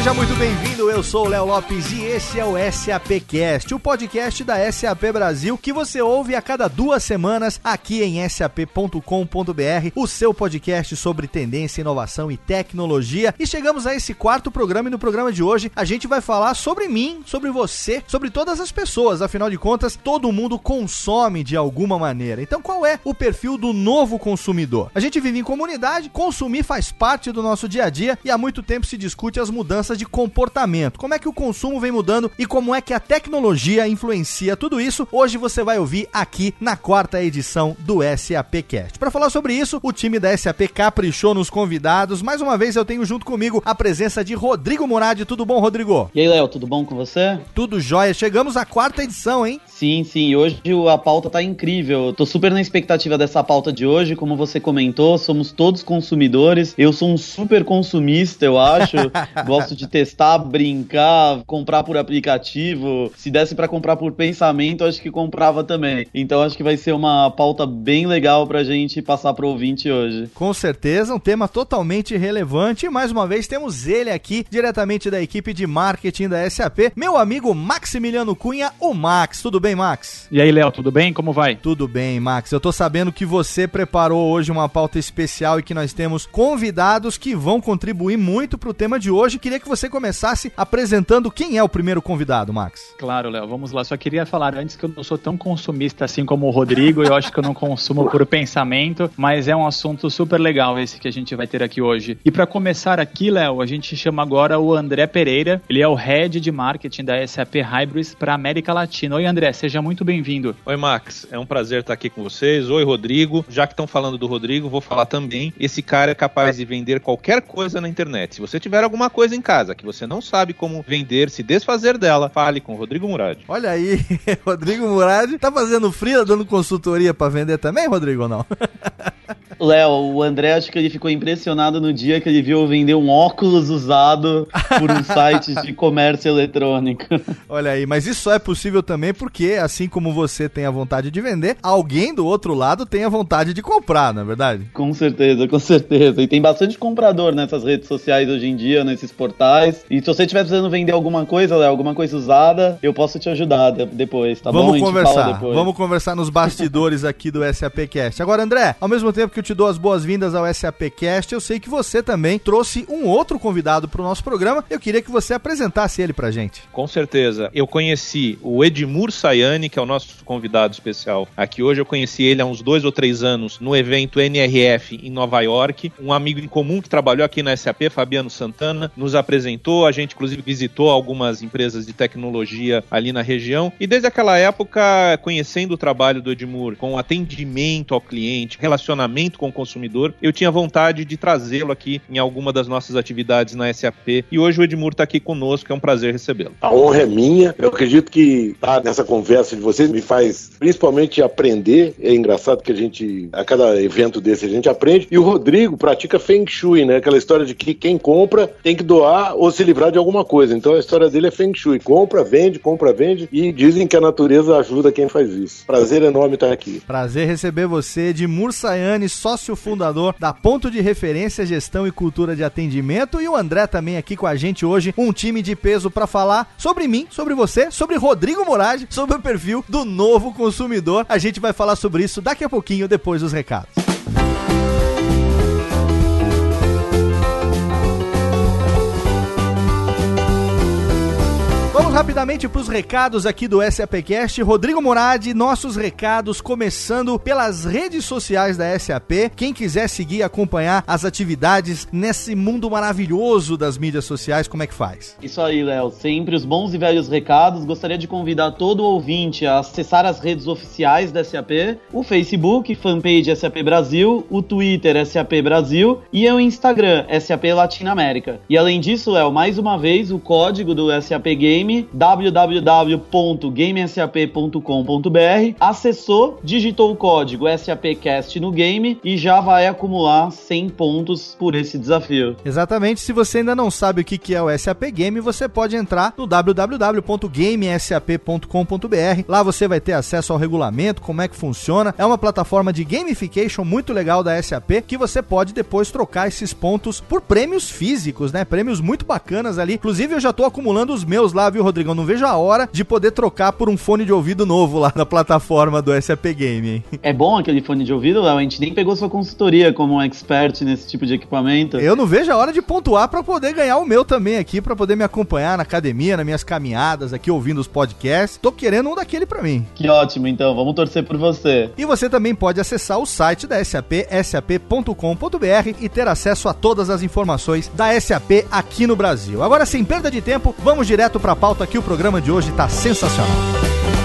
Seja muito bem-vindo. Eu sou o Léo Lopes e esse é o SAPcast, o podcast da SAP Brasil que você ouve a cada duas semanas aqui em sap.com.br, o seu podcast sobre tendência, inovação e tecnologia. E chegamos a esse quarto programa e no programa de hoje a gente vai falar sobre mim, sobre você, sobre todas as pessoas. Afinal de contas, todo mundo consome de alguma maneira. Então, qual é o perfil do novo consumidor? A gente vive em comunidade, consumir faz parte do nosso dia a dia e há muito tempo se discute as mudanças mudanças de comportamento. Como é que o consumo vem mudando e como é que a tecnologia influencia tudo isso? Hoje você vai ouvir aqui na quarta edição do SAPcast. Para falar sobre isso, o time da SAP caprichou nos convidados. Mais uma vez eu tenho junto comigo a presença de Rodrigo Moradi. Tudo bom, Rodrigo? E aí, Léo, tudo bom com você? Tudo jóia. Chegamos à quarta edição, hein? Sim, sim. Hoje a pauta tá incrível. Eu tô super na expectativa dessa pauta de hoje. Como você comentou, somos todos consumidores. Eu sou um super consumista, eu acho. Gosto de testar, brincar, comprar por aplicativo. Se desse para comprar por pensamento, acho que comprava também. Então acho que vai ser uma pauta bem legal pra gente passar pro ouvinte hoje. Com certeza, um tema totalmente relevante. E mais uma vez temos ele aqui, diretamente da equipe de marketing da SAP, meu amigo Maximiliano Cunha, o Max. Tudo bem? Bem, Max? E aí, Léo, tudo bem? Como vai? Tudo bem, Max. Eu tô sabendo que você preparou hoje uma pauta especial e que nós temos convidados que vão contribuir muito pro tema de hoje. Queria que você começasse apresentando quem é o primeiro convidado, Max. Claro, Léo, vamos lá. Só queria falar antes que eu não sou tão consumista assim como o Rodrigo, eu acho que eu não consumo por pensamento, mas é um assunto super legal esse que a gente vai ter aqui hoje. E para começar aqui, Léo, a gente chama agora o André Pereira. Ele é o Head de Marketing da SAP Hybris para América Latina. Oi, André, seja muito bem-vindo. Oi, Max. É um prazer estar aqui com vocês. Oi, Rodrigo. Já que estão falando do Rodrigo, vou falar também. Esse cara é capaz de vender qualquer coisa na internet. Se você tiver alguma coisa em casa que você não sabe como vender, se desfazer dela, fale com o Rodrigo Murad. Olha aí, Rodrigo Murad tá fazendo frio, dando consultoria para vender também, Rodrigo, ou não? Léo, o André acho que ele ficou impressionado no dia que ele viu vender um óculos usado por um site de comércio eletrônico. Olha aí, mas isso só é possível também porque, assim como você tem a vontade de vender, alguém do outro lado tem a vontade de comprar, não é verdade? Com certeza, com certeza. E tem bastante comprador nessas redes sociais hoje em dia, nesses portais. E se você estiver precisando vender alguma coisa, Léo, alguma coisa usada, eu posso te ajudar depois, tá vamos bom? Conversar, vamos conversar nos bastidores aqui do SAPcast. Agora, André, ao mesmo tempo que eu te dou as boas-vindas ao SAPcast, eu sei que você também trouxe um outro convidado para o nosso programa. Eu queria que você apresentasse ele pra gente. Com certeza. Eu conheci o Edmur Sayane, que é o nosso convidado especial aqui hoje. Eu conheci ele há uns dois ou três anos no evento NRF em Nova York. Um amigo em comum que trabalhou aqui na SAP, Fabiano Santana, nos apresentou. A gente, inclusive, visitou algumas empresas de tecnologia ali na região. E desde aquela época, conhecendo o trabalho do Edmur com atendimento ao cliente, relacionamento com o consumidor, eu tinha vontade de trazê-lo aqui em alguma das nossas atividades na SAP. E hoje o Edmur está aqui conosco, é um prazer recebê-lo. A honra é minha. Eu acredito que tá nessa conversa de vocês me faz principalmente aprender. É engraçado que a gente, a cada evento desse, a gente aprende. E o Rodrigo pratica Feng Shui, né? Aquela história de que quem compra tem que doar ou se livrar de alguma coisa. Então a história dele é Feng Shui. Compra, vende, compra, vende. E dizem que a natureza ajuda quem faz isso. Prazer enorme estar aqui. Prazer receber você, de Sócio fundador da Ponto de Referência Gestão e Cultura de Atendimento. E o André também aqui com a gente hoje, um time de peso para falar sobre mim, sobre você, sobre Rodrigo Moraes, sobre o perfil do novo consumidor. A gente vai falar sobre isso daqui a pouquinho, depois dos recados. Rapidamente para os recados aqui do SAPcast. Rodrigo Moradi, nossos recados começando pelas redes sociais da SAP. Quem quiser seguir e acompanhar as atividades nesse mundo maravilhoso das mídias sociais, como é que faz? Isso aí, Léo. Sempre os bons e velhos recados. Gostaria de convidar todo ouvinte a acessar as redes oficiais da SAP, o Facebook, fanpage SAP Brasil, o Twitter SAP Brasil e o Instagram SAP Latinoamérica. E além disso, Léo, mais uma vez o código do SAP Game www.gamesap.com.br, acessou, digitou o código SAPcast no game e já vai acumular 100 pontos por esse desafio. Exatamente. Se você ainda não sabe o que é o SAP Game, você pode entrar no www.gamesap.com.br. Lá você vai ter acesso ao regulamento, como é que funciona. É uma plataforma de gamification muito legal da SAP que você pode depois trocar esses pontos por prêmios físicos, né? Prêmios muito bacanas ali. Inclusive, eu já tô acumulando os meus lá, viu, Rodrigão? Não vejo a hora de poder trocar por um fone de ouvido novo lá na plataforma do SAP Game, hein? É bom aquele fone de ouvido, Léo? A gente nem pegou sua consultoria como um expert nesse tipo de equipamento. Eu não vejo a hora de pontuar para poder ganhar o meu também aqui, para poder me acompanhar na academia, nas minhas caminhadas aqui, ouvindo os podcasts. Tô querendo um daquele para mim. Que ótimo, então. Vamos torcer por você. E você também pode acessar o site da SAP, sap.com.br e ter acesso a todas as informações da SAP aqui no Brasil. Agora, sem perda de tempo, vamos direto para a pauta que o programa de hoje tá sensacional.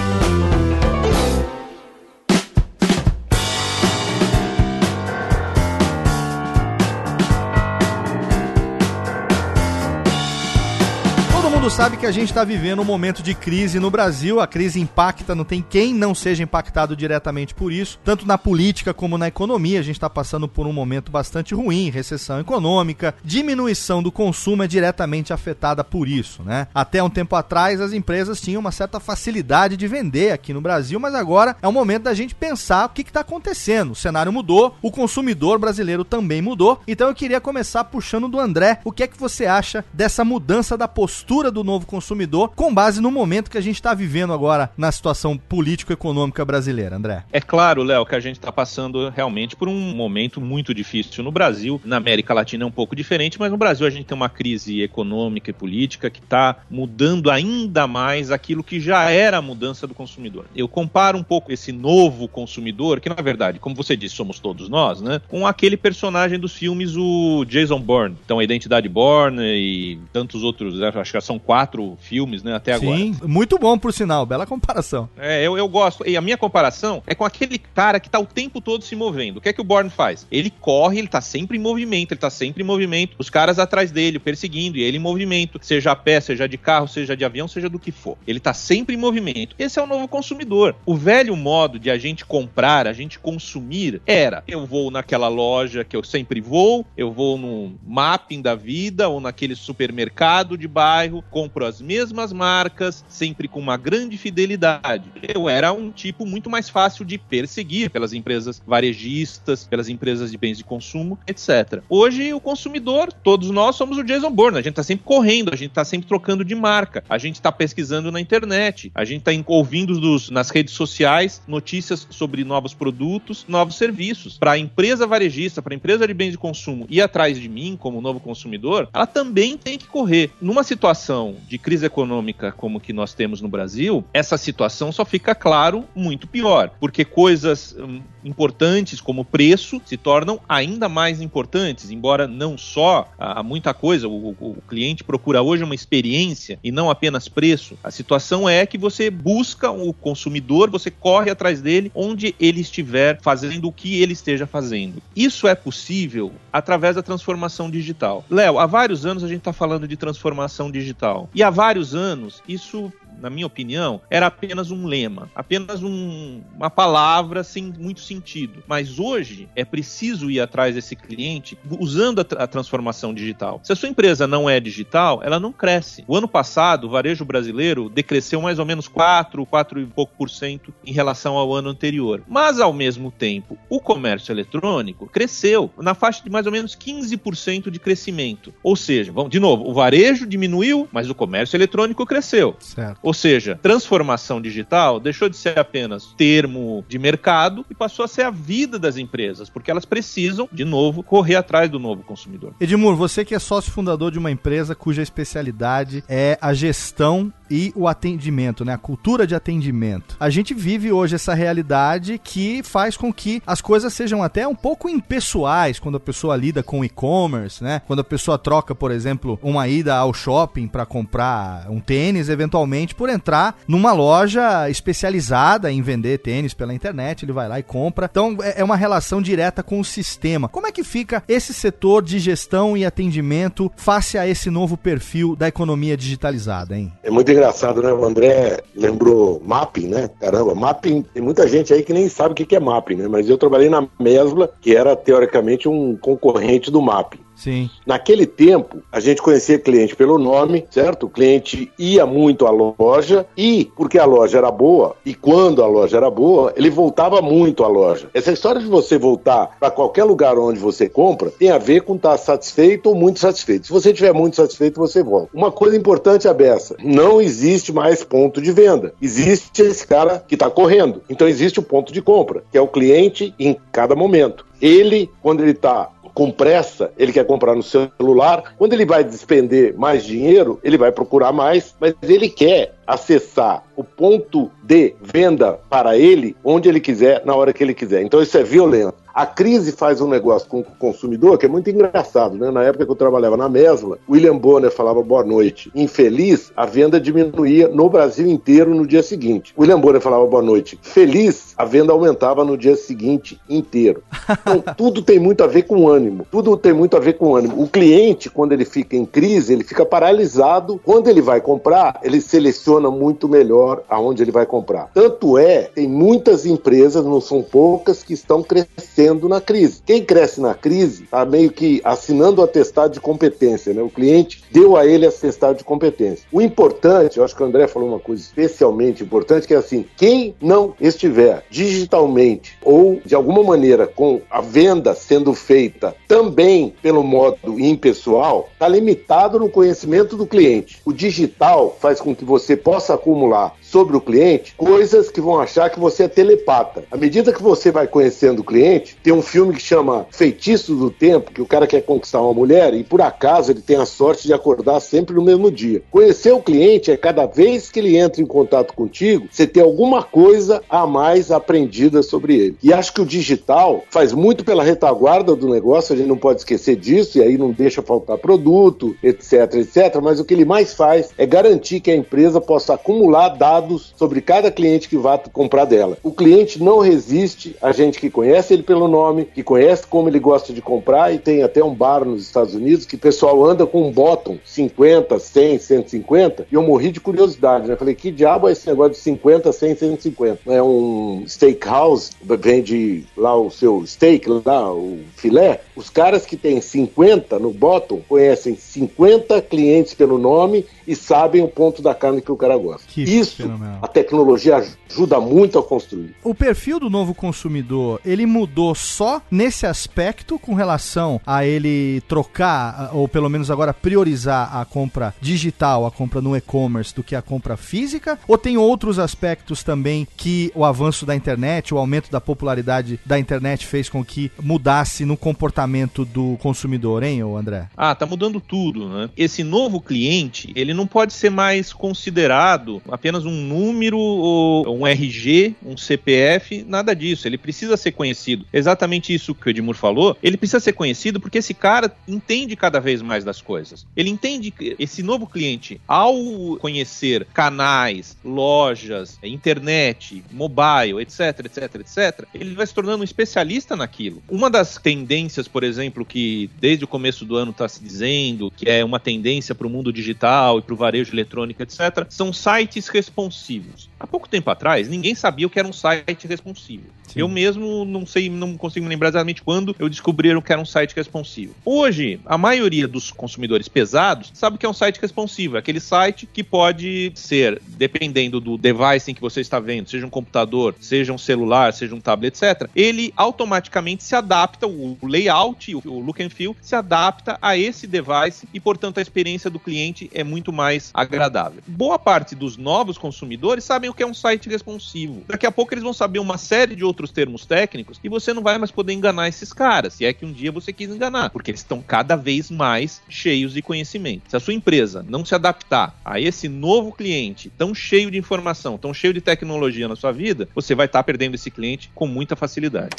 Mundo sabe que a gente está vivendo um momento de crise no Brasil. A crise impacta, não tem quem não seja impactado diretamente por isso, tanto na política como na economia. A gente está passando por um momento bastante ruim, recessão econômica, diminuição do consumo é diretamente afetada por isso, né? Até um tempo atrás, as empresas tinham uma certa facilidade de vender aqui no Brasil, mas agora é o momento da gente pensar o que está acontecendo. O cenário mudou, o consumidor brasileiro também mudou. Então eu queria começar puxando do André. O que é que você acha dessa mudança da postura do novo consumidor, com base no momento que a gente está vivendo agora na situação político-econômica brasileira, André? É claro, Léo, que a gente está passando realmente por um momento muito difícil no Brasil. Na América Latina é um pouco diferente, mas no Brasil a gente tem uma crise econômica e política que está mudando ainda mais aquilo que já era a mudança do consumidor. Eu comparo um pouco esse novo consumidor, que na verdade, como você disse, somos todos nós, né? Com aquele personagem dos filmes, o Jason Bourne. Então, a Identidade Bourne e tantos outros, acho que são quatro filmes, né, até agora. Sim, muito bom, por sinal, bela comparação. É, eu, eu gosto. E a minha comparação é com aquele cara que tá o tempo todo se movendo. O que é que o Bourne faz? Ele corre, ele tá sempre em movimento, ele tá sempre em movimento, os caras atrás dele, perseguindo, e ele em movimento, seja a pé, seja de carro, seja de avião, seja do que for. Ele tá sempre em movimento. Esse é o novo consumidor. O velho modo de a gente comprar, a gente consumir, era: eu vou naquela loja que eu sempre vou, eu vou no mapping da vida, ou naquele supermercado de bairro, compro as mesmas marcas, sempre com uma grande fidelidade. Eu era um tipo muito mais fácil de perseguir pelas empresas varejistas, pelas empresas de bens de consumo, etc. Hoje, o consumidor, todos nós somos o Jason Bourne. A gente está sempre correndo, a gente está sempre trocando de marca, a gente está pesquisando na internet, a gente está ouvindo dos, nas redes sociais notícias sobre novos produtos, novos serviços. Para a empresa varejista, para a empresa de bens de consumo ir atrás de mim como novo consumidor, ela também tem que correr. Numa situação situação de crise econômica como que nós temos no Brasil, essa situação só fica claro muito pior, porque coisas hum, importantes como preço se tornam ainda mais importantes, embora não só há muita coisa, o, o, cliente procura hoje uma experiência e não apenas preço. A situação é que você busca o consumidor, você corre atrás dele onde ele estiver fazendo o que ele esteja fazendo. Isso é possível através da transformação digital. Léo, há vários anos a gente está falando de transformação digital. E há vários anos isso na minha opinião, era apenas um lema, apenas um, uma palavra sem muito sentido. Mas hoje é preciso ir atrás desse cliente usando a, a, transformação digital. Se a sua empresa não é digital, ela não cresce. O ano passado, o varejo brasileiro decresceu mais ou menos 4, 4 e pouco por cento em relação ao ano anterior. Mas, ao mesmo tempo, o comércio eletrônico cresceu na faixa de mais ou menos 15% de crescimento. Ou seja, vamos, de novo, o varejo diminuiu, mas o comércio eletrônico cresceu. Certo. Ou seja, transformação digital deixou de ser apenas termo de mercado e passou a ser a vida das empresas, porque elas precisam, de novo, correr atrás do novo consumidor. Edmur, você que é sócio fundador de uma empresa cuja especialidade é a gestão e o atendimento, né? A cultura de atendimento. A gente vive hoje essa realidade que faz com que as coisas sejam até um pouco impessoais quando a pessoa lida com e-commerce, né? Quando a pessoa troca, por exemplo, uma ida ao shopping para comprar um tênis, eventualmente por entrar numa loja especializada em vender tênis pela internet, ele vai lá e compra. Então é, é uma relação direta com o sistema. Como é que fica esse setor de gestão e atendimento face a esse novo perfil da economia digitalizada, hein? É muito engraçado, né? O André lembrou mapping, né? Caramba, mapping, tem muita gente aí que nem sabe o que é mapping, né? Mas eu trabalhei na Mesbla, que era teoricamente um concorrente do mapping. Sim. Naquele tempo, a gente conhecia cliente pelo nome, certo? O cliente ia muito à loja e, porque a loja era boa, e quando a loja era boa, ele voltava muito à loja. Essa história de você voltar para qualquer lugar onde você compra tem a ver com estar tá satisfeito ou muito satisfeito. Se você estiver muito satisfeito, você volta. Uma coisa importante é essa: não existe mais ponto de venda. Existe esse cara que está correndo. Então existe o ponto de compra, que é o cliente em cada momento. Ele, quando ele está com pressa, ele quer comprar no celular. Quando ele vai despender mais dinheiro, ele vai procurar mais, mas ele quer acessar o ponto de venda para ele onde ele quiser, na hora que ele quiser. Então isso é violento. A crise faz um negócio com o consumidor que é muito engraçado, né? Na época que eu trabalhava na Mesla, William Bonner falava boa noite. Infeliz, a venda diminuía no Brasil inteiro no dia seguinte. William Bonner falava boa noite. Feliz, a venda aumentava no dia seguinte inteiro. Então, tudo tem muito a ver com ânimo. Tudo tem muito a ver com ânimo. O cliente, quando ele fica em crise, ele fica paralisado. Quando ele vai comprar, ele seleciona muito melhor aonde ele vai comprar. Tanto é, tem muitas empresas, não são poucas, que estão crescendo na crise. Quem cresce na crise está meio que assinando o atestado de competência, né? O cliente deu a ele atestado de competência. O importante, eu acho que o André falou uma coisa especialmente importante, que é assim: quem não estiver digitalmente ou de alguma maneira com a venda sendo feita também pelo modo impessoal, está limitado no conhecimento do cliente. O digital faz com que você possa acumular sobre o cliente coisas que vão achar que você é telepata. À medida que você vai conhecendo o cliente, tem um filme que chama Feitiço do Tempo, que o cara quer conquistar uma mulher e por acaso ele tem a sorte de acordar sempre no mesmo dia. Conhecer o cliente é cada vez que ele entra em contato contigo, você tem alguma coisa a mais aprendida sobre ele. E acho que o digital faz muito pela retaguarda do negócio, a gente não pode esquecer disso, e aí não deixa faltar produto, etc, etc, mas o que ele mais faz é garantir que a empresa possa acumular dados dados sobre cada cliente que vá comprar dela. O cliente não resiste a gente que conhece ele pelo nome, que conhece como ele gosta de comprar e tem até um bar nos Estados Unidos que o pessoal anda com um bottom 50, 100, 150 e eu morri de curiosidade, né? Falei, que diabo é esse negócio de 50, 100, 150? É um steakhouse, vende lá o seu steak, lá o filé. Os caras que têm 50 no bottom conhecem 50 clientes pelo nome e sabem o ponto da carne que o cara gosta. Que Isso fenomenal. a tecnologia ajuda muito a construir. O perfil do novo consumidor, ele mudou só nesse aspecto com relação a ele trocar, ou pelo menos agora priorizar a compra digital, a compra no e-commerce, do que a compra física? Ou tem outros aspectos também que o avanço da internet, o aumento da popularidade da internet fez com que mudasse no comportamento do consumidor, hein, André? Ah, tá mudando tudo, né? Esse novo cliente, ele não pode ser mais considerado apenas um número ou um RG, um CPF, nada disso. Ele precisa ser conhecido. Exatamente isso que o Edmur falou. Ele precisa ser conhecido porque esse cara entende cada vez mais das coisas. Ele entende que esse novo cliente, ao conhecer canais, lojas, internet, mobile, etc, etc, etc, ele vai se tornando um especialista naquilo. Uma das tendências, por exemplo, que desde o começo do ano está se dizendo que é uma tendência para o mundo digital para o varejo eletrônico, etc., são sites responsivos. Há pouco tempo atrás, ninguém sabia o que era um site responsivo. Sim. Eu mesmo não sei, não consigo me lembrar exatamente quando eu descobri o que era um site responsivo. Hoje, a maioria dos consumidores pesados sabe o que é um site responsivo. É aquele site que pode ser, dependendo do device em que você está vendo, seja um computador, seja um celular, seja um tablet, etc., ele automaticamente se adapta, o layout, o look and feel, se adapta a esse device e, portanto, a experiência do cliente é muito mais agradável. Boa parte dos novos consumidores sabem o que é um site responsivo. Daqui a pouco eles vão saber uma série de outros termos técnicos e você não vai mais poder enganar esses caras, se é que um dia você quis enganar, porque eles estão cada vez mais cheios de conhecimento. Se a sua empresa não se adaptar a esse novo cliente tão cheio de informação, tão cheio de tecnologia na sua vida, você vai estar tá perdendo esse cliente com muita facilidade.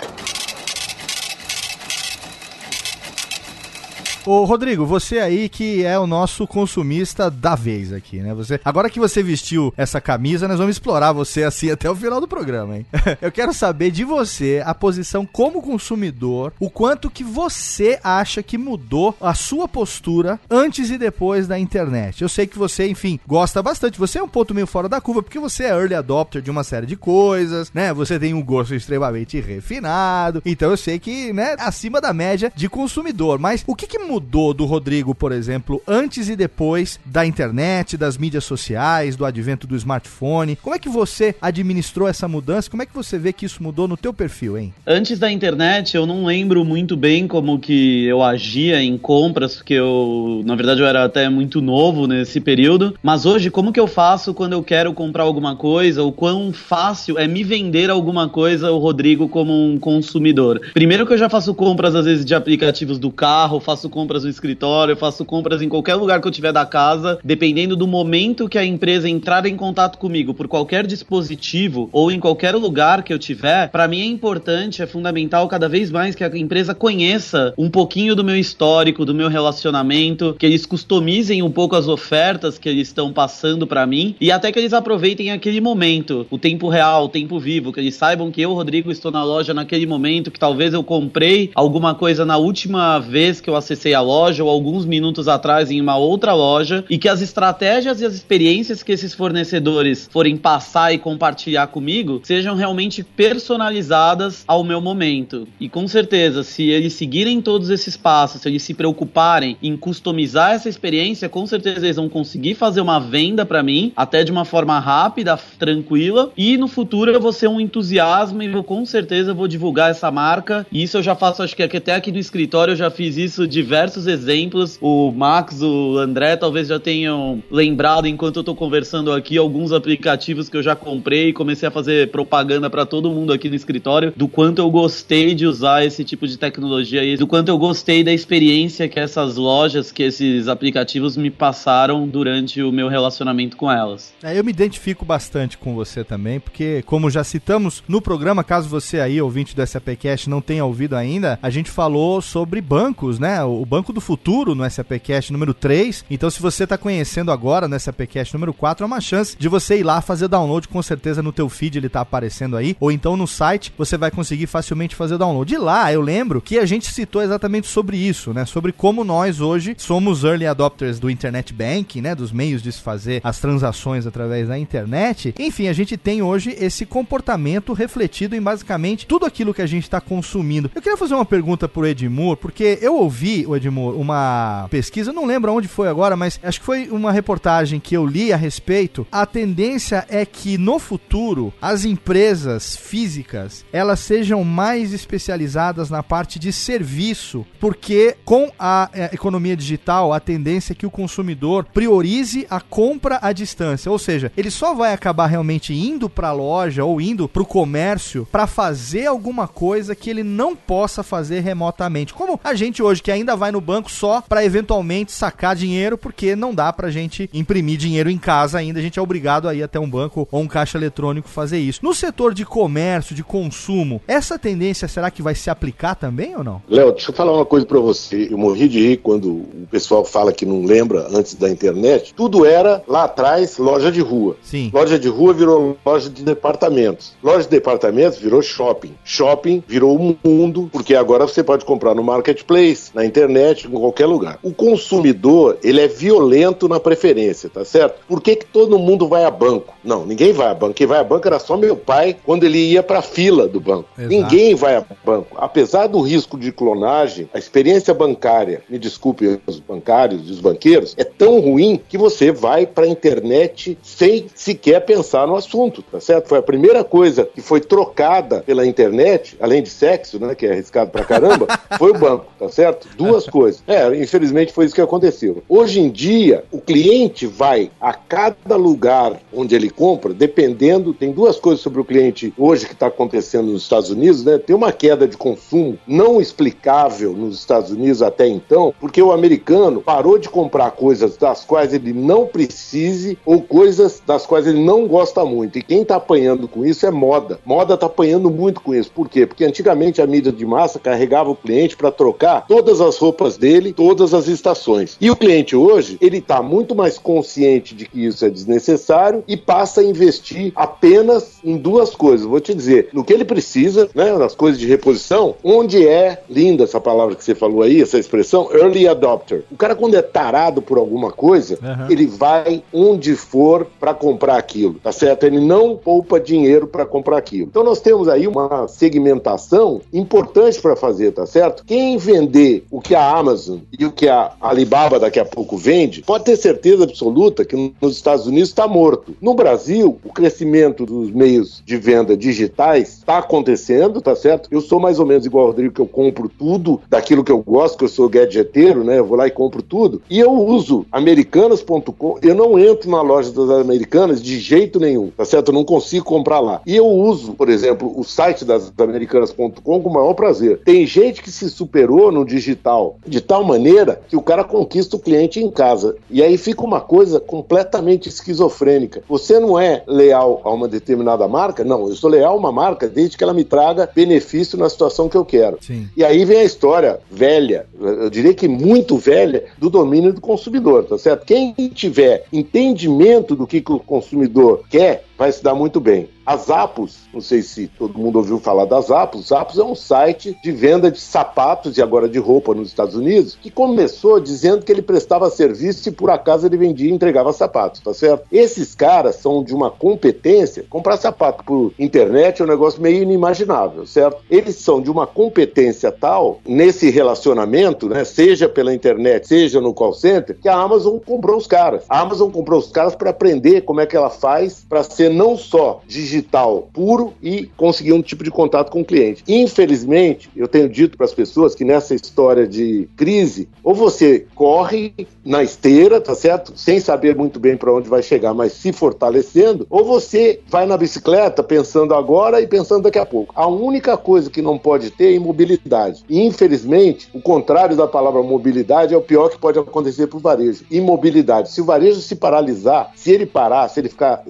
Ô, Rodrigo, você aí que é o nosso consumista da vez aqui, né? Você, agora que você vestiu essa camisa, nós vamos explorar você assim até o final do programa, hein? Eu quero saber de você a posição como consumidor, o quanto que você acha que mudou a sua postura antes e depois da internet. Eu sei que você, enfim, gosta bastante. Você é um ponto meio fora da curva porque você é early adopter de uma série de coisas, né? Você tem um gosto extremamente refinado. Então eu sei que, né, acima da média de consumidor. Mas o que, que mudou do Rodrigo, por exemplo, antes e depois da internet, das mídias sociais, do advento do smartphone? Como é que você administrou essa mudança? Como é que você vê que isso mudou no teu perfil, hein? Antes da internet, eu não lembro muito bem como que eu agia em compras, porque eu, na verdade, eu era até muito novo nesse período. Mas hoje, como que eu faço quando eu quero comprar alguma coisa? O quão fácil é me vender alguma coisa, o Rodrigo, como um consumidor? Primeiro que eu já faço compras, às vezes, de aplicativos do carro, faço compras no escritório, faço compras em qualquer lugar que eu tiver da casa, dependendo do momento que a empresa entrar em contato comigo por qualquer dispositivo ou em qualquer lugar que eu tiver, para mim é importante, é fundamental cada vez mais que a empresa conheça um pouquinho do meu histórico, do meu relacionamento, que eles customizem um pouco as ofertas que eles estão passando para mim e até que eles aproveitem aquele momento, o tempo real, o tempo vivo, que eles saibam que eu, Rodrigo, estou na loja naquele momento, que talvez eu comprei alguma coisa na última vez que eu acessei a loja ou alguns minutos atrás em uma outra loja e que as estratégias e as experiências que esses fornecedores forem passar e compartilhar comigo sejam realmente personalizadas ao meu momento. E com certeza, se eles seguirem todos esses passos, se eles se preocuparem em customizar essa experiência, com certeza eles vão conseguir fazer uma venda para mim, até de uma forma rápida, tranquila, e no futuro eu vou ser um entusiasmo e vou, com certeza vou divulgar essa marca. E isso eu já faço, acho que até aqui no escritório eu já fiz isso diversos exemplos. O Max, o André talvez já tenham lembrado enquanto eu tô conversando aqui alguns aplicativos que eu já comprei e comecei a fazer propaganda para todo mundo aqui no escritório do quanto eu gostei de usar esse tipo de tecnologia e do quanto eu gostei da experiência que essas lojas, que esses aplicativos me passaram durante o meu relacionamento com elas. É, eu me identifico bastante com você também, porque como já citamos no programa, caso você aí, ouvinte do SAPcast, não tenha ouvido ainda, a gente falou sobre bancos, né? O Banco do Futuro no SAPcast número 3. Então, se você está conhecendo agora no SAPcast número 4, é uma chance de você ir lá fazer download, com certeza no teu feed ele está aparecendo aí, ou então no site você vai conseguir facilmente fazer download. De lá, eu lembro que a gente citou exatamente sobre isso, né? Sobre como nós hoje somos early adopters do internet banking, né? Dos meios de se fazer as transações através da internet. Enfim, a gente tem hoje esse comportamento refletido em basicamente tudo aquilo que a gente está consumindo. Eu queria fazer uma pergunta pro Edmur, porque eu ouvi, o Edmur, uma pesquisa, não lembro onde foi agora, mas acho que foi uma reportagem que eu li a respeito. A tendência é que no futuro as empresas físicas elas sejam mais especializadas na parte de serviço, porque com a é, economia digital a tendência é que o consumidor priorize a compra à distância, ou seja, ele só vai acabar realmente indo para a loja ou indo para o comércio para fazer alguma coisa que ele não possa fazer remotamente. Como a gente hoje que ainda vai no banco só para eventualmente sacar dinheiro, porque não dá para a gente imprimir dinheiro em casa ainda, a gente é obrigado a ir até um banco ou um caixa eletrônico fazer isso. No setor de comércio, de consumo, essa tendência será que vai se aplicar também ou não? Léo, deixa eu falar uma coisa para você. Eu morri de rir quando o pessoal fala que não lembra antes da internet. Tudo era lá atrás loja de rua. Sim. Loja de rua virou loja de departamentos. Loja de departamentos virou shopping. Shopping virou um mundo, porque agora você pode comprar no marketplace, na internet, em qualquer lugar. O consumidor, ele é violento na preferência, tá certo? Por que, que todo mundo vai a banco? Não, ninguém vai a banco. Quem vai a banco era só meu pai quando ele ia para a fila do banco. Exato. Ninguém vai a banco. Apesar do risco de clonagem, a experiência bancária, me desculpe os bancários e os banqueiros, é tão ruim que você vai para a internet sem sequer pensar no assunto, tá certo? Foi a primeira coisa que foi trocada pela internet, além de sexo, né, que é arriscado pra caramba, foi o banco, tá certo? Duas coisas. É, infelizmente foi isso que aconteceu. Hoje em dia, o cliente vai a cada lugar onde ele compra, dependendo, tem duas coisas sobre o cliente hoje que está acontecendo nos Estados Unidos, né? Tem uma queda de consumo não explicável nos Estados Unidos até então, porque o americano parou de comprar coisas das quais ele não precise ou coisas das quais ele não gosta muito. E quem está apanhando com isso é moda. Moda está apanhando muito com isso. Por quê? Porque antigamente a mídia de massa carregava o cliente para trocar todas as roupas roupas dele todas as estações. E o cliente hoje, ele está muito mais consciente de que isso é desnecessário e passa a investir apenas em duas coisas. Vou te dizer, no que ele precisa, né, nas coisas de reposição, onde é linda essa palavra que você falou aí, essa expressão, early adopter. O cara quando é tarado por alguma coisa, uhum. ele vai onde for para comprar aquilo, tá certo? Ele não poupa dinheiro para comprar aquilo. Então nós temos aí uma segmentação importante para fazer, tá certo? Quem vender o que a Amazon e o que a Alibaba daqui a pouco vende, pode ter certeza absoluta que nos Estados Unidos está morto. No Brasil, o crescimento dos meios de venda digitais está acontecendo, tá certo? Eu sou mais ou menos igual ao Rodrigo, que eu compro tudo daquilo que eu gosto, que eu sou gadgeteiro, né? Eu vou lá e compro tudo. E eu uso americanas.com, eu não entro na loja das americanas de jeito nenhum, tá certo? Eu não consigo comprar lá. E eu uso, por exemplo, o site das americanas.com com o maior prazer. Tem gente que se superou no digital de tal maneira que o cara conquista o cliente em casa. E aí fica uma coisa completamente esquizofrênica. Você não é leal a uma determinada marca? Não, eu sou leal a uma marca desde que ela me traga benefício na situação que eu quero. Sim. E aí vem a história velha, eu diria que muito velha, do domínio do consumidor, tá certo? Quem tiver entendimento do que, que o consumidor quer, vai se dar muito bem. A Zappos, não sei se todo mundo ouviu falar da Zappos, Zappos é um site de venda de sapatos e agora de roupa nos Estados Unidos, que começou dizendo que ele prestava serviço e por acaso ele vendia e entregava sapatos, tá certo? Esses caras são de uma competência, comprar sapato por internet é um negócio meio inimaginável, certo? Eles são de uma competência tal nesse relacionamento, né, seja pela internet, seja no call center, que a Amazon comprou os caras. A Amazon comprou os caras para aprender como é que ela faz para ser não só digital puro e conseguir um tipo de contato com o cliente. Infelizmente, eu tenho dito para as pessoas que nessa história de crise, ou você corre na esteira, tá certo? Sem saber muito bem para onde vai chegar, mas se fortalecendo, ou você vai na bicicleta pensando agora e pensando daqui a pouco. A única coisa que não pode ter é imobilidade. E, infelizmente, o contrário da palavra mobilidade é o pior que pode acontecer para o varejo. Imobilidade. Se o varejo se paralisar, se ele parar, se ele ficar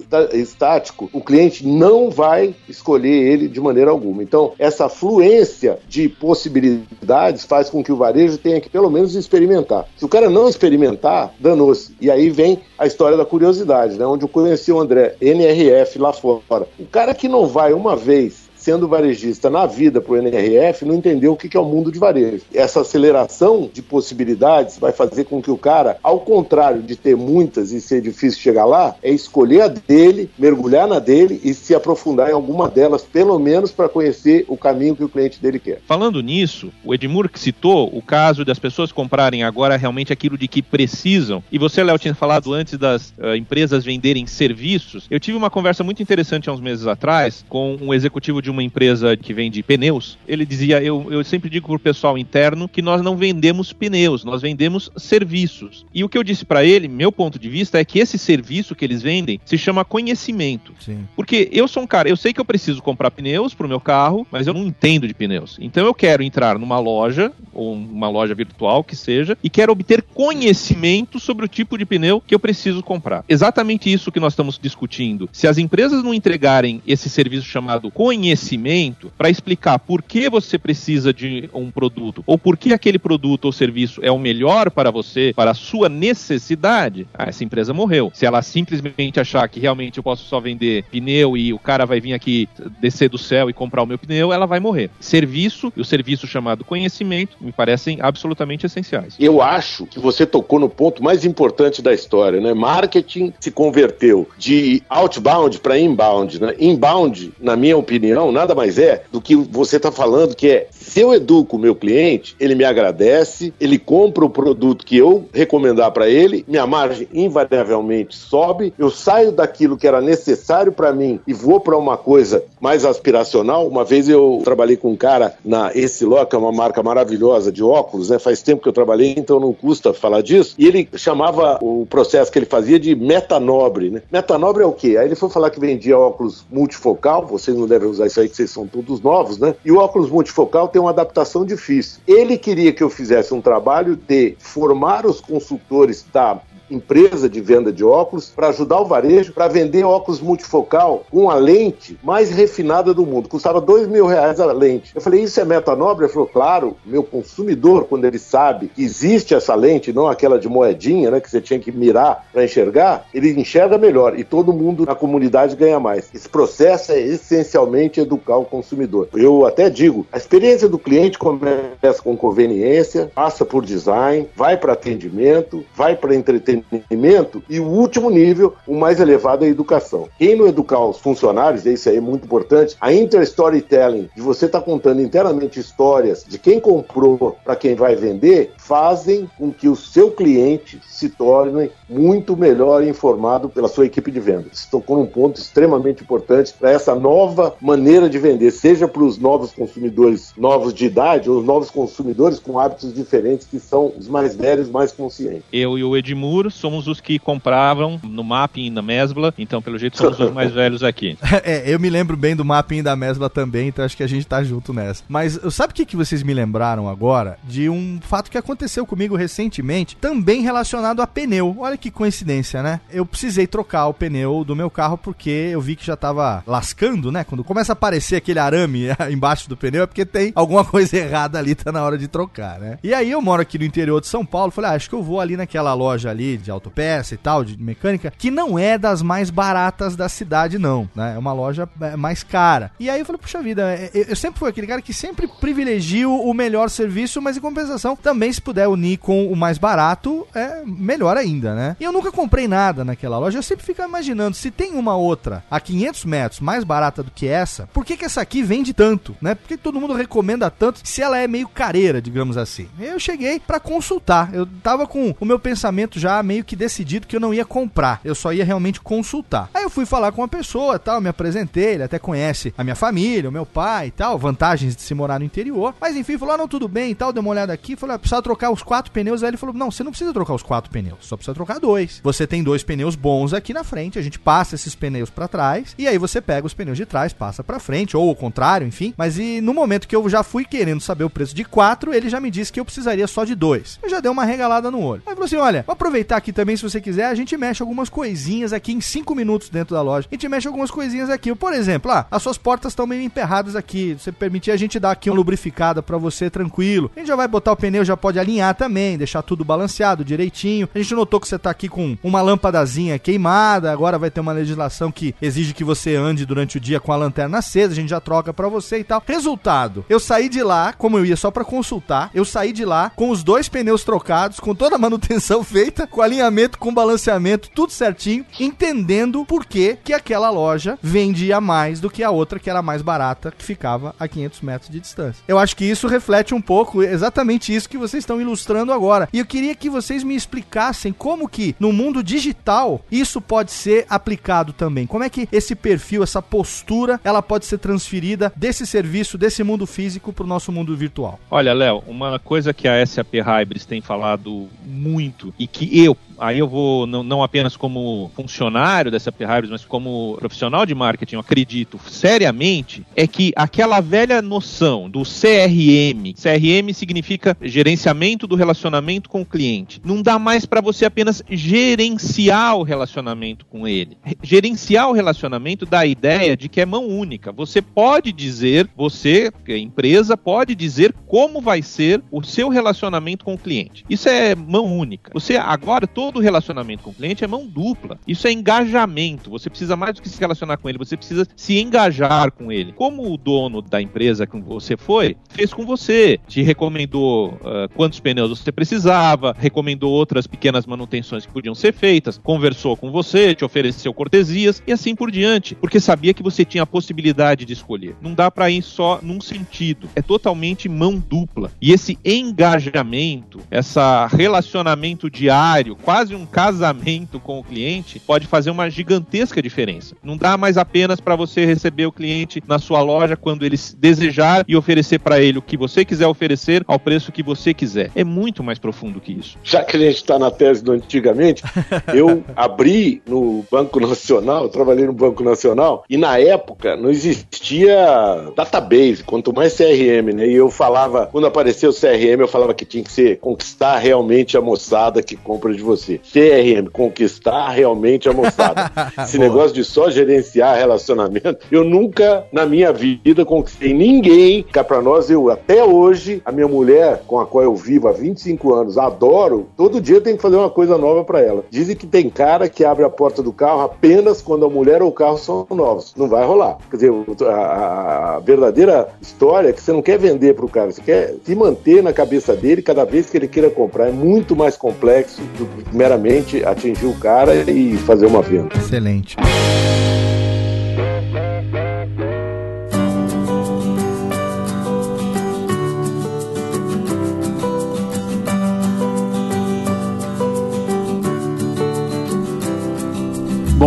o cliente não vai escolher ele de maneira alguma. Então, essa fluência de possibilidades faz com que o varejo tenha que pelo menos experimentar. Se o cara não experimentar, danou-se. E aí vem a história da curiosidade, né? Onde eu conheci o André, NRF lá fora. O cara que não vai uma vez sendo varejista na vida para o NRF, não entendeu o que é o mundo de varejo. Essa aceleração de possibilidades vai fazer com que o cara, ao contrário de ter muitas e ser difícil chegar lá, é escolher a dele, mergulhar na dele e se aprofundar em alguma delas, pelo menos para conhecer o caminho que o cliente dele quer. Falando nisso, o Edmur que citou o caso das pessoas comprarem agora realmente aquilo de que precisam, e você, Léo, tinha falado antes das uh, empresas venderem serviços. Eu tive uma conversa muito interessante há uns meses atrás com um executivo de uma uma empresa que vende pneus, ele dizia: eu, eu sempre digo para o pessoal interno que nós não vendemos pneus, nós vendemos serviços. E o que eu disse para ele, meu ponto de vista, é que esse serviço que eles vendem se chama conhecimento. Sim. Porque eu sou um cara, eu sei que eu preciso comprar pneus para o meu carro, mas eu não entendo de pneus. Então eu quero entrar numa loja, ou uma loja virtual que seja, e quero obter conhecimento sobre o tipo de pneu que eu preciso comprar. Exatamente isso que nós estamos discutindo. Se as empresas não entregarem esse serviço chamado conhecimento, para explicar por que você precisa de um produto ou por que aquele produto ou serviço é o melhor para você, para a sua necessidade, ah, essa empresa morreu. Se ela simplesmente achar que realmente eu posso só vender pneu e o cara vai vir aqui descer do céu e comprar o meu pneu, ela vai morrer. Serviço e o serviço chamado conhecimento me parecem absolutamente essenciais. Eu acho que você tocou no ponto mais importante da história, né? Marketing se converteu de outbound para inbound, né? Inbound, na minha opinião, nada mais é do que você está falando, que é se eu educo o meu cliente, ele me agradece, ele compra o produto que eu recomendar para ele, minha margem invariavelmente sobe, eu saio daquilo que era necessário para mim e vou para uma coisa mais aspiracional. Uma vez eu trabalhei com um cara na Essilor, que é uma marca maravilhosa de óculos, né? Faz tempo que eu trabalhei, então não custa falar disso. E ele chamava o processo que ele fazia de metanobre, né? Metanobre é o quê? Aí ele foi falar que vendia óculos multifocal, vocês não devem usar isso aí que vocês são todos novos, né? E o óculos multifocal tem uma adaptação difícil. Ele queria que eu fizesse um trabalho de formar os consultores da empresa de venda de óculos para ajudar o varejo para vender óculos multifocal com a lente mais refinada do mundo. Custava dois mil reais a lente. Eu falei, isso é meta nobre? Ele falou, claro, meu consumidor, quando ele sabe que existe essa lente, não aquela de moedinha, né, que você tinha que mirar para enxergar, ele enxerga melhor e todo mundo na comunidade ganha mais. Esse processo é essencialmente educar o consumidor. Eu até digo, a experiência do cliente começa com conveniência, passa por design, vai para atendimento, vai para entretenimento e o último nível, o mais elevado, é a educação. Quem não educar os funcionários, isso aí é muito importante, a inter-storytelling, de você estar tá contando inteiramente histórias de quem comprou para quem vai vender, fazem com que o seu cliente se torne muito melhor informado pela sua equipe de vendas. Tocou num ponto extremamente importante para essa nova maneira de vender, seja para os novos consumidores novos de idade ou os novos consumidores com hábitos diferentes que são os mais velhos, mais conscientes. Eu e o Somos os que compravam no Mapping e na Mesbla, então pelo jeito somos os mais velhos aqui. é, eu me lembro bem do Mapping e da Mesbla também, então acho que a gente tá junto nessa. Mas sabe o que, que vocês me lembraram agora? De um fato que aconteceu comigo recentemente, também relacionado a pneu. Olha que coincidência, né? Eu precisei trocar o pneu do meu carro porque eu vi que já tava lascando, né? Quando começa a aparecer aquele arame embaixo do pneu é porque tem alguma coisa errada ali, tá na hora de trocar, né? E aí eu moro aqui no interior de São Paulo, falei, ah, acho que eu vou ali naquela loja ali de autopeça e tal, de mecânica, que não é das mais baratas da cidade, não, né? É uma loja é, mais cara. E aí eu falei, puxa vida, é, eu sempre fui aquele cara que sempre privilegio o melhor serviço, mas em compensação, também se puder unir com o mais barato, é melhor ainda, né? E eu nunca comprei nada naquela loja, eu sempre fico imaginando, se tem uma outra a 500 metros mais barata do que essa, por que que essa aqui vende tanto, né? Por que todo mundo recomenda tanto se ela é meio careira, digamos assim? Eu cheguei para consultar, eu tava com o meu pensamento já meio que decidido que eu não ia comprar, eu só ia realmente consultar. Aí eu fui falar com uma pessoa, tal, me apresentei, ele até conhece a minha família, o meu pai e tal, vantagens de se morar no interior. Mas enfim, falou: ah, não, tudo bem e tal, deu uma olhada aqui, falou: ah, precisa trocar os quatro pneus. Aí ele falou: não, você não precisa trocar os quatro pneus, só precisa trocar dois. Você tem dois pneus bons aqui na frente, a gente passa esses pneus para trás e aí você pega os pneus de trás, passa para frente, ou o contrário, enfim. Mas e no momento que eu já fui querendo saber o preço de quatro, ele já me disse que eu precisaria só de dois. Eu já dei uma regalada no olho. Aí falou assim: olha, vou aproveitar aqui também, se você quiser, a gente mexe algumas coisinhas aqui em cinco minutos dentro da loja. A gente mexe algumas coisinhas aqui. Por exemplo, ah, as suas portas estão meio emperradas aqui. Você permitir a gente dar aqui uma lubrificada para você tranquilo. A gente já vai botar o pneu, já pode alinhar também, deixar tudo balanceado direitinho. A gente notou que você tá aqui com uma lâmpadazinha queimada. Agora vai ter uma legislação que exige que você ande durante o dia com a lanterna acesa. A gente já troca para você e tal. Resultado, eu saí de lá, como eu ia só para consultar, eu saí de lá com os dois pneus trocados, com toda a manutenção feita, com alinhamento, com balanceamento, tudo certinho, entendendo por que que aquela loja vendia mais do que a outra que era mais barata, que ficava a 500 metros de distância. Eu acho que isso reflete um pouco exatamente isso que vocês estão ilustrando agora. E eu queria que vocês me explicassem como que no mundo digital isso pode ser aplicado também. Como é que esse perfil, essa postura, ela pode ser transferida desse serviço, desse mundo físico para o nosso mundo virtual? Olha, Léo, uma coisa que a SAP Hybris tem falado muito e que eu eu aí eu vou, não, não apenas como funcionário dessa Hybris, mas como profissional de marketing, eu acredito seriamente, é que aquela velha noção do CRM, CRM significa gerenciamento do relacionamento com o cliente, não dá mais para você apenas gerenciar o relacionamento com ele. Gerenciar o relacionamento dá a ideia de que é mão única. Você pode dizer, você, empresa, pode dizer como vai ser o seu relacionamento com o cliente. Isso é mão única. Você agora, todo todo relacionamento com o cliente é mão dupla. Isso é engajamento. Você precisa mais do que se relacionar com ele, você precisa se engajar com ele. Como o dono da empresa que você foi, fez com você, te recomendou uh, quantos pneus você precisava, recomendou outras pequenas manutenções que podiam ser feitas, conversou com você, te ofereceu cortesias e assim por diante, porque sabia que você tinha a possibilidade de escolher. Não dá para ir só num sentido, é totalmente mão dupla. E esse engajamento, essa relacionamento diário, quase quase um casamento com o cliente, pode fazer uma gigantesca diferença. Não dá mais apenas para você receber o cliente na sua loja quando ele desejar e oferecer para ele o que você quiser oferecer ao preço que você quiser. É muito mais profundo que isso. Já que a gente está na tese do antigamente, eu abri no Banco Nacional, eu trabalhei no Banco Nacional e na época não existia database, quanto mais CRM, né? E eu falava, quando apareceu o CRM, eu falava que tinha que ser conquistar realmente a moçada que compra de você você. CRM, conquistar realmente a moçada. Esse negócio de só gerenciar relacionamento, eu nunca na minha vida conquistei ninguém. Cá pra nós, eu até hoje, a minha mulher, com a qual eu vivo há 25 anos, adoro, todo dia tem que fazer uma coisa nova para ela. Dizem que tem cara que abre a porta do carro apenas quando a mulher ou o carro são novos. Não vai rolar. Quer dizer, a, a verdadeira história é que você não quer vender para o cara, você quer se manter na cabeça dele cada vez que ele queira comprar. É muito mais complexo do que meramente atingir o cara e fazer uma venda. Excelente.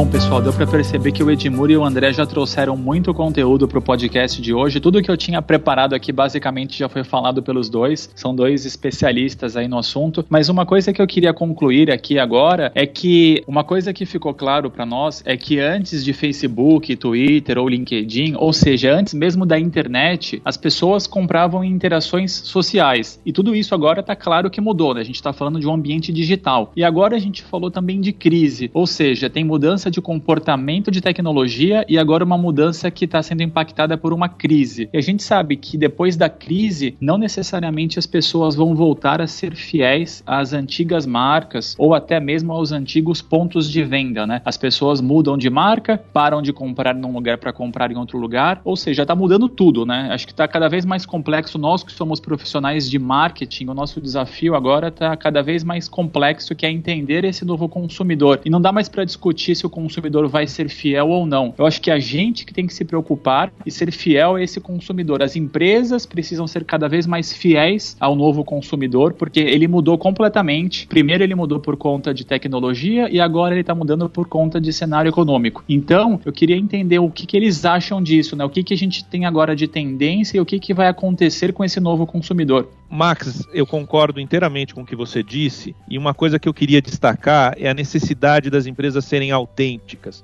Bom, pessoal, deu para perceber que o Edmur e o André já trouxeram muito conteúdo para o podcast de hoje. Tudo que eu tinha preparado aqui basicamente já foi falado pelos dois. São dois especialistas aí no assunto. Mas uma coisa que eu queria concluir aqui agora é que uma coisa que ficou claro para nós é que antes de Facebook, Twitter ou LinkedIn, ou seja, antes mesmo da internet, as pessoas compravam interações sociais. E tudo isso agora está claro que mudou, né? A gente está falando de um ambiente digital. E agora a gente falou também de crise, ou seja, tem mudança de comportamento de tecnologia e agora uma mudança que está sendo impactada por uma crise. E a gente sabe que depois da crise, não necessariamente as pessoas vão voltar a ser fiéis às antigas marcas ou até mesmo aos antigos pontos de venda, né? As pessoas mudam de marca, param de comprar num lugar para comprar em outro lugar, ou seja, está mudando tudo, né? Acho que está cada vez mais complexo. Nós que somos profissionais de marketing, o nosso desafio agora está cada vez mais complexo, que é entender esse novo consumidor. E não dá mais para discutir se o consumidor vai ser fiel ou não. Eu acho que a gente que tem que se preocupar e ser fiel a esse consumidor. As empresas precisam ser cada vez mais fiéis ao novo consumidor, porque ele mudou completamente. Primeiro ele mudou por conta de tecnologia e agora ele está mudando por conta de cenário econômico. Então, eu queria entender o que, que eles acham disso, né? O que, que a gente tem agora de tendência e o que, que vai acontecer com esse novo consumidor. Max, eu concordo inteiramente com o que você disse, e uma coisa que eu queria destacar é a necessidade das empresas serem autênticas,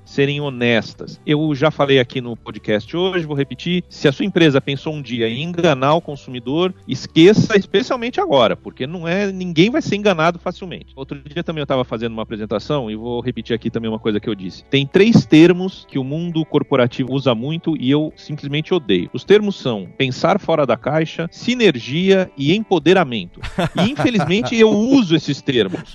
serem honestas. Eu já falei aqui no podcast hoje, vou repetir: se a sua empresa pensou um dia em enganar o consumidor, esqueça, especialmente agora, porque não é ninguém vai ser enganado facilmente. Outro dia também eu estava fazendo uma apresentação e vou repetir aqui também uma coisa que eu disse. Tem três termos que o mundo corporativo usa muito e eu simplesmente odeio. Os termos são pensar fora da caixa, sinergia e empoderamento. E infelizmente eu uso esses termos,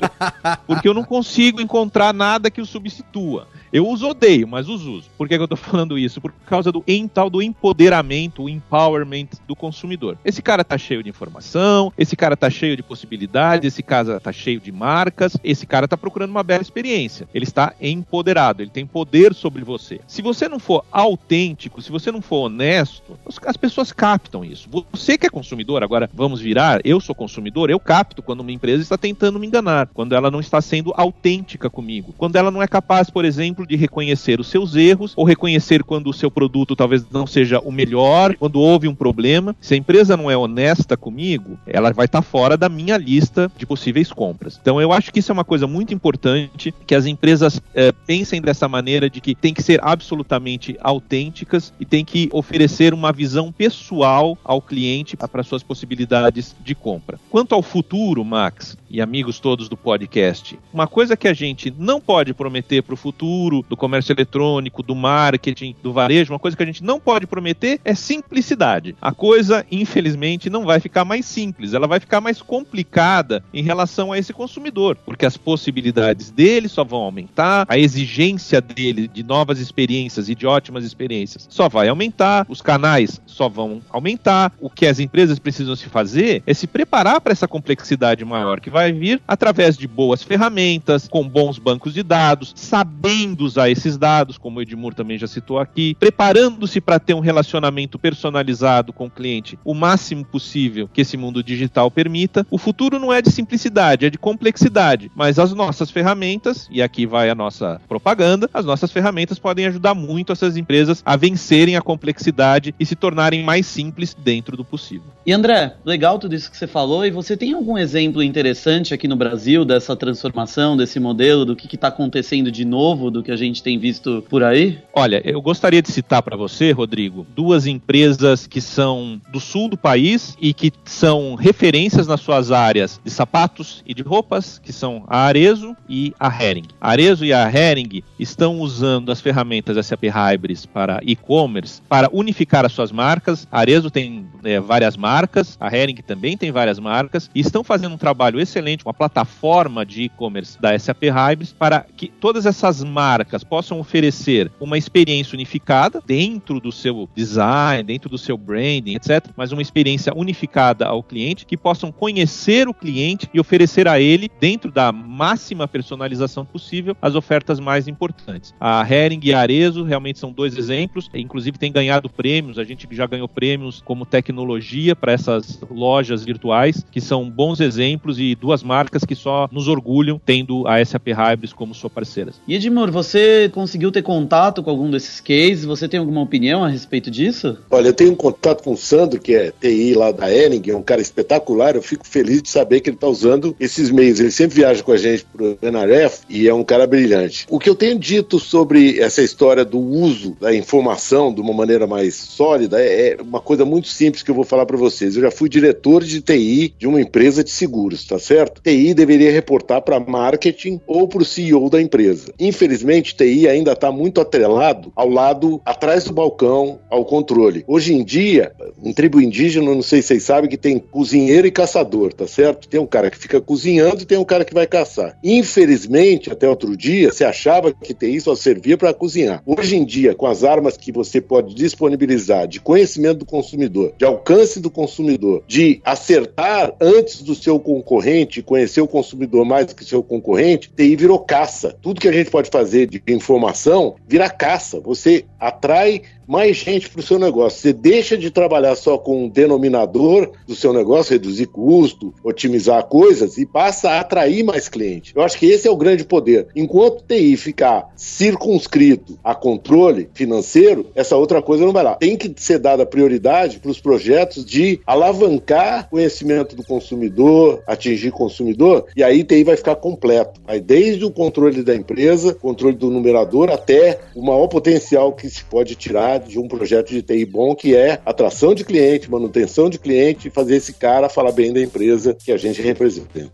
porque eu não consigo encontrar nada que o substitua. Eu os odeio, mas os uso. Por que, que eu tô falando isso? Por causa do tal do empoderamento, o empowerment do consumidor. Esse cara tá cheio de informação, esse cara tá cheio de possibilidades, esse cara tá cheio de marcas, esse cara tá procurando uma bela experiência. Ele está empoderado, ele tem poder sobre você. Se você não for autêntico, se você não for honesto, as pessoas captam isso. Você que é consumidor, agora vamos virar, eu sou consumidor, eu capto quando uma empresa está tentando me enganar, quando ela não está sendo autêntica comigo, quando ela não é capaz, por exemplo, exemplo, de reconhecer os seus erros ou reconhecer quando o seu produto talvez não seja o melhor, quando houve um problema. Se a empresa não é honesta comigo, ela vai estar tá fora da minha lista de possíveis compras. Então eu acho que isso é uma coisa muito importante, que as empresas é, pensem dessa maneira de que tem que ser absolutamente autênticas e tem que oferecer uma visão pessoal ao cliente para suas possibilidades de compra. Quanto ao futuro, Max e amigos todos do podcast, uma coisa que a gente não pode prometer para o futuro futuro do comércio eletrônico, do marketing, do varejo, uma coisa que a gente não pode prometer é simplicidade. A coisa, infelizmente, não vai ficar mais simples, ela vai ficar mais complicada em relação a esse consumidor, porque as possibilidades dele só vão aumentar, a exigência dele de novas experiências e de ótimas experiências só vai aumentar, os canais só vão aumentar. O que as empresas precisam se fazer é se preparar para essa complexidade maior que vai vir através de boas ferramentas, com bons bancos de dados, sabendo usar esses dados, como o Edmur também já citou aqui, preparando-se para ter um relacionamento personalizado com o cliente o máximo possível que esse mundo digital permita. O futuro não é de simplicidade, é de complexidade, mas as nossas ferramentas, e aqui vai a nossa propaganda, as nossas ferramentas podem ajudar muito essas empresas a vencerem a complexidade e se tornarem mais simples dentro do possível. E André, legal tudo isso que você falou, e você tem algum exemplo interessante aqui no Brasil dessa transformação, desse modelo, do que está acontecendo de novo? Novo do que a gente tem visto por aí? Olha, eu gostaria de citar para você, Rodrigo, duas empresas que são do sul do país e que são referências nas suas áreas de sapatos e de roupas, que são a Arezo e a Hering. A Arezo e a Hering estão usando as ferramentas SAP Hybris para e-commerce para unificar as suas marcas. A Arezo tem é, várias marcas, a Hering também tem várias marcas e estão fazendo um trabalho excelente, uma plataforma de e-commerce da SAP Hybris para que todas essas marcas possam oferecer uma experiência unificada dentro do seu design, dentro do seu branding, etc., mas uma experiência unificada ao cliente que possam conhecer o cliente e oferecer a ele, dentro da máxima personalização possível, as ofertas mais importantes. A Hering e a Arezo realmente são dois exemplos, inclusive tem ganhado prêmios, a gente já ganhou prêmios como tecnologia para essas lojas virtuais, que são bons exemplos e duas marcas que só nos orgulham tendo a SAP Hybris como sua parceira. E Edmur, você conseguiu ter contato com algum desses cases? Você tem alguma opinião a respeito disso? Olha, eu tenho um contato com o Sandro, que é TI lá da Ering, é um cara espetacular. Eu fico feliz de saber que ele está usando esses meios. Ele sempre viaja com a gente pro NRF e é um cara brilhante. O que eu tenho dito sobre essa história do uso da informação de uma maneira mais sólida é, é uma coisa muito simples que eu vou falar para vocês. Eu já fui diretor de TI de uma empresa de seguros, tá certo? TI deveria reportar para marketing ou para o CEO da empresa. Infelizmente, TI ainda está muito atrelado ao lado atrás do balcão, ao controle. Hoje em dia, em tribo indígena, não sei se vocês sabem que tem cozinheiro e caçador, tá certo? Tem um cara que fica cozinhando e tem um cara que vai caçar. Infelizmente, até outro dia, se achava que TI só servia para cozinhar. Hoje em dia, com as armas que você pode disponibilizar de conhecimento do consumidor, de alcance do consumidor, de acertar antes do seu concorrente, conhecer o consumidor mais que seu concorrente, TI virou caça. Tudo que a gente pode fazer de informação vira caça. Você atrai mais gente para o seu negócio. Você deixa de trabalhar só com o denominador do seu negócio, reduzir custo, otimizar coisas e passa a atrair mais clientes. Eu acho que esse é o grande poder. Enquanto o TI ficar circunscrito a controle financeiro, essa outra coisa não vai lá. Tem que ser dada prioridade para os projetos de alavancar conhecimento do consumidor, atingir consumidor, e aí TI vai ficar completo. Aí desde o controle da empresa, controle do numerador, até o maior potencial que se pode tirar de um projeto de TI bom, que é atração de cliente, manutenção de cliente e fazer esse cara falar bem da empresa que a gente representa.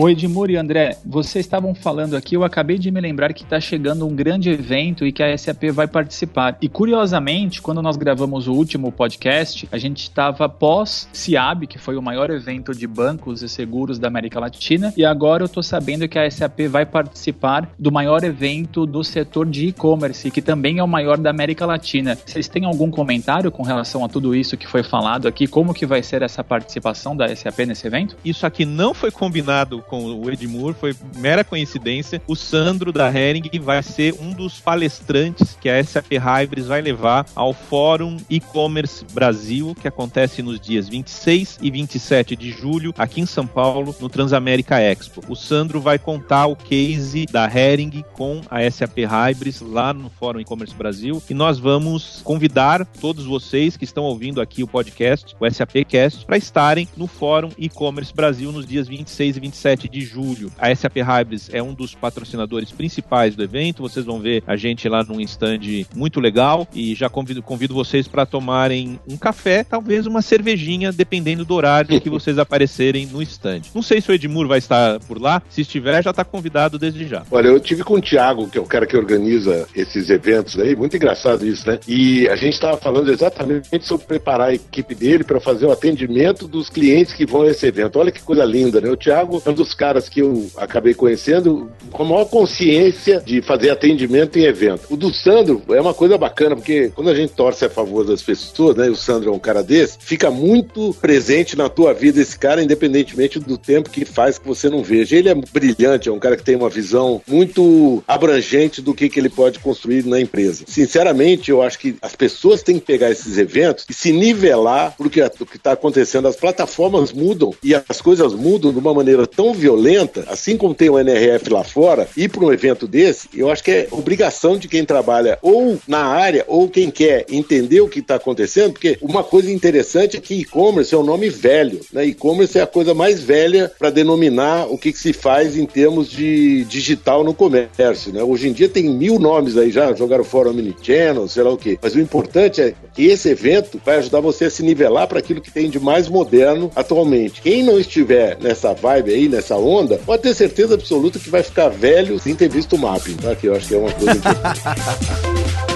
Oi, Edmur e André, vocês estavam falando aqui, eu acabei de me lembrar que está chegando um grande evento e que a SAP vai participar. E curiosamente, quando nós gravamos o último podcast, a gente estava pós-CIAB, que foi o maior evento de bancos e seguros da América Latina, e agora eu estou sabendo que a SAP vai participar do maior evento do setor de e-commerce, que também é o maior da América Latina. Vocês têm algum comentário com relação a tudo isso que foi falado aqui? Como que vai ser essa participação da SAP nesse evento? Isso aqui não foi combinado com o Edmur, foi mera coincidência. O Sandro da Hering vai ser um dos palestrantes que a SAP Hybris vai levar ao Fórum E-Commerce Brasil, que acontece nos dias 26 e 27 de julho, aqui em São Paulo, no Transamérica Expo. O Sandro vai contar o case da Hering com a SAP Hybris lá no Fórum E-Commerce Brasil e nós vamos convidar todos vocês que estão ouvindo aqui o podcast, o SAP Cast, para estarem no Fórum E-Commerce Brasil nos dias 26 e 27 7 de julho. A SAP Hybris é um dos patrocinadores principais do evento. Vocês vão ver a gente lá num stand muito legal e já convido, convido vocês para tomarem um café, talvez uma cervejinha, dependendo do horário que vocês aparecerem no stand. Não sei se o Edmur vai estar por lá. Se estiver, já está convidado desde já. Olha, eu tive com o Thiago, que é o cara que organiza esses eventos aí. Muito engraçado isso, né? E a gente estava falando exatamente sobre preparar a equipe dele para fazer o atendimento dos clientes que vão a esse evento. Olha que coisa linda, né? O Thiago é um dos caras que eu acabei conhecendo com a maior consciência de fazer atendimento em evento. O do Sandro é uma coisa bacana, porque quando a gente torce a favor das pessoas, né, o Sandro é um cara desse, fica muito presente na tua vida esse cara, independentemente do tempo que faz que você não veja. Ele é brilhante, é um cara que tem uma visão muito abrangente do que, que ele pode construir na empresa. Sinceramente, eu acho que as pessoas têm que pegar esses eventos e se nivelar porque o que está acontecendo. As plataformas mudam e as coisas mudam de uma maneira tão tão violenta, assim como tem o NRF lá fora, ir para um evento desse, eu acho que é obrigação de quem trabalha ou na área ou quem quer entender o que está acontecendo, porque uma coisa interessante é que e-commerce é um nome velho, né? E-commerce é a coisa mais velha para denominar o que, que, se faz em termos de digital no comércio, né? Hoje em dia tem mil nomes aí já, jogaram fora Omnichannel, sei lá o quê. Mas o importante é que esse evento vai ajudar você a se nivelar para aquilo que tem de mais moderno atualmente. Quem não estiver nessa vibe aí, nessa onda, pode ter certeza absoluta que vai ficar velho sem ter visto o mapping, tá? Que eu acho que é uma coisa importante.